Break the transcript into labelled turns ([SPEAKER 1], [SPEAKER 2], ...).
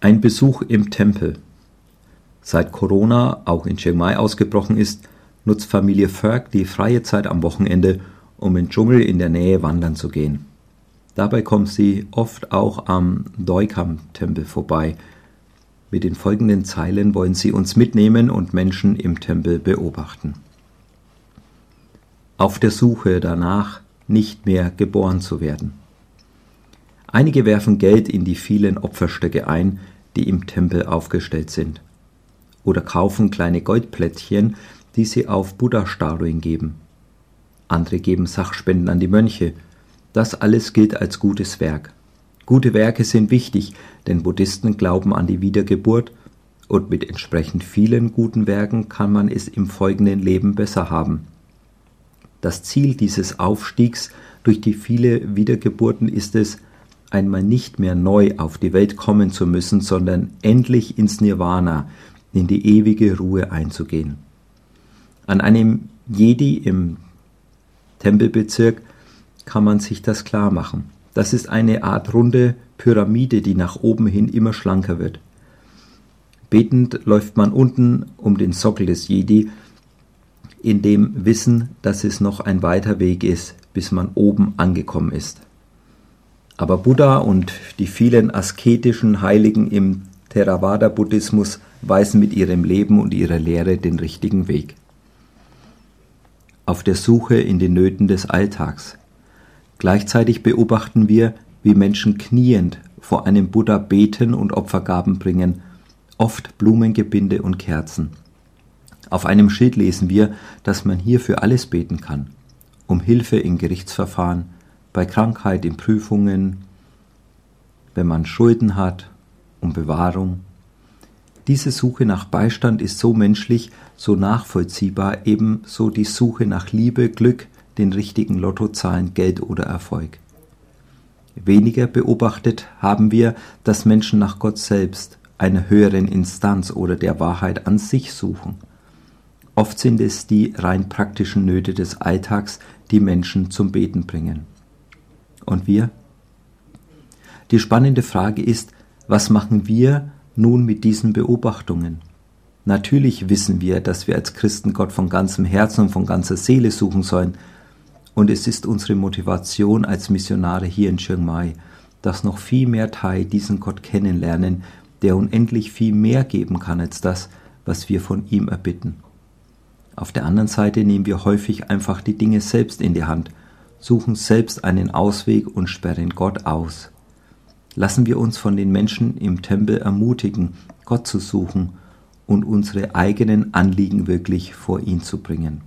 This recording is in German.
[SPEAKER 1] Ein Besuch im Tempel. Seit Corona auch in Chiang Mai ausgebrochen ist, nutzt Familie Ferg die freie Zeit am Wochenende, um im Dschungel in der Nähe wandern zu gehen. Dabei kommt sie oft auch am Doikam-Tempel vorbei. Mit den folgenden Zeilen wollen sie uns mitnehmen und Menschen im Tempel beobachten. Auf der Suche danach, nicht mehr geboren zu werden. Einige werfen Geld in die vielen Opferstöcke ein, die im Tempel aufgestellt sind. Oder kaufen kleine Goldplättchen, die sie auf Buddha-Statuen geben. Andere geben Sachspenden an die Mönche. Das alles gilt als gutes Werk. Gute Werke sind wichtig, denn Buddhisten glauben an die Wiedergeburt und mit entsprechend vielen guten Werken kann man es im folgenden Leben besser haben. Das Ziel dieses Aufstiegs durch die viele Wiedergeburten ist es, einmal nicht mehr neu auf die Welt kommen zu müssen, sondern endlich ins Nirvana, in die ewige Ruhe einzugehen. An einem Jedi im Tempelbezirk kann man sich das klar machen. Das ist eine Art runde Pyramide, die nach oben hin immer schlanker wird. Betend läuft man unten um den Sockel des Jedi, in dem Wissen, dass es noch ein weiter Weg ist, bis man oben angekommen ist. Aber Buddha und die vielen asketischen Heiligen im Theravada-Buddhismus weisen mit ihrem Leben und ihrer Lehre den richtigen Weg. Auf der Suche in den Nöten des Alltags. Gleichzeitig beobachten wir, wie Menschen kniend vor einem Buddha beten und Opfergaben bringen, oft Blumengebinde und Kerzen. Auf einem Schild lesen wir, dass man hier für alles beten kann, um Hilfe in Gerichtsverfahren, bei Krankheit, in Prüfungen, wenn man Schulden hat, um Bewahrung. Diese Suche nach Beistand ist so menschlich, so nachvollziehbar, ebenso die Suche nach Liebe, Glück, den richtigen Lottozahlen, Geld oder Erfolg. Weniger beobachtet haben wir, dass Menschen nach Gott selbst, einer höheren Instanz oder der Wahrheit an sich suchen. Oft sind es die rein praktischen Nöte des Alltags, die Menschen zum Beten bringen. Und wir? Die spannende Frage ist, was machen wir nun mit diesen Beobachtungen? Natürlich wissen wir, dass wir als Christen Gott von ganzem Herzen und von ganzer Seele suchen sollen. Und es ist unsere Motivation als Missionare hier in Chiang Mai, dass noch viel mehr Thai diesen Gott kennenlernen, der unendlich viel mehr geben kann als das, was wir von ihm erbitten. Auf der anderen Seite nehmen wir häufig einfach die Dinge selbst in die Hand suchen selbst einen Ausweg und sperren Gott aus. Lassen wir uns von den Menschen im Tempel ermutigen, Gott zu suchen und unsere eigenen Anliegen wirklich vor ihn zu bringen.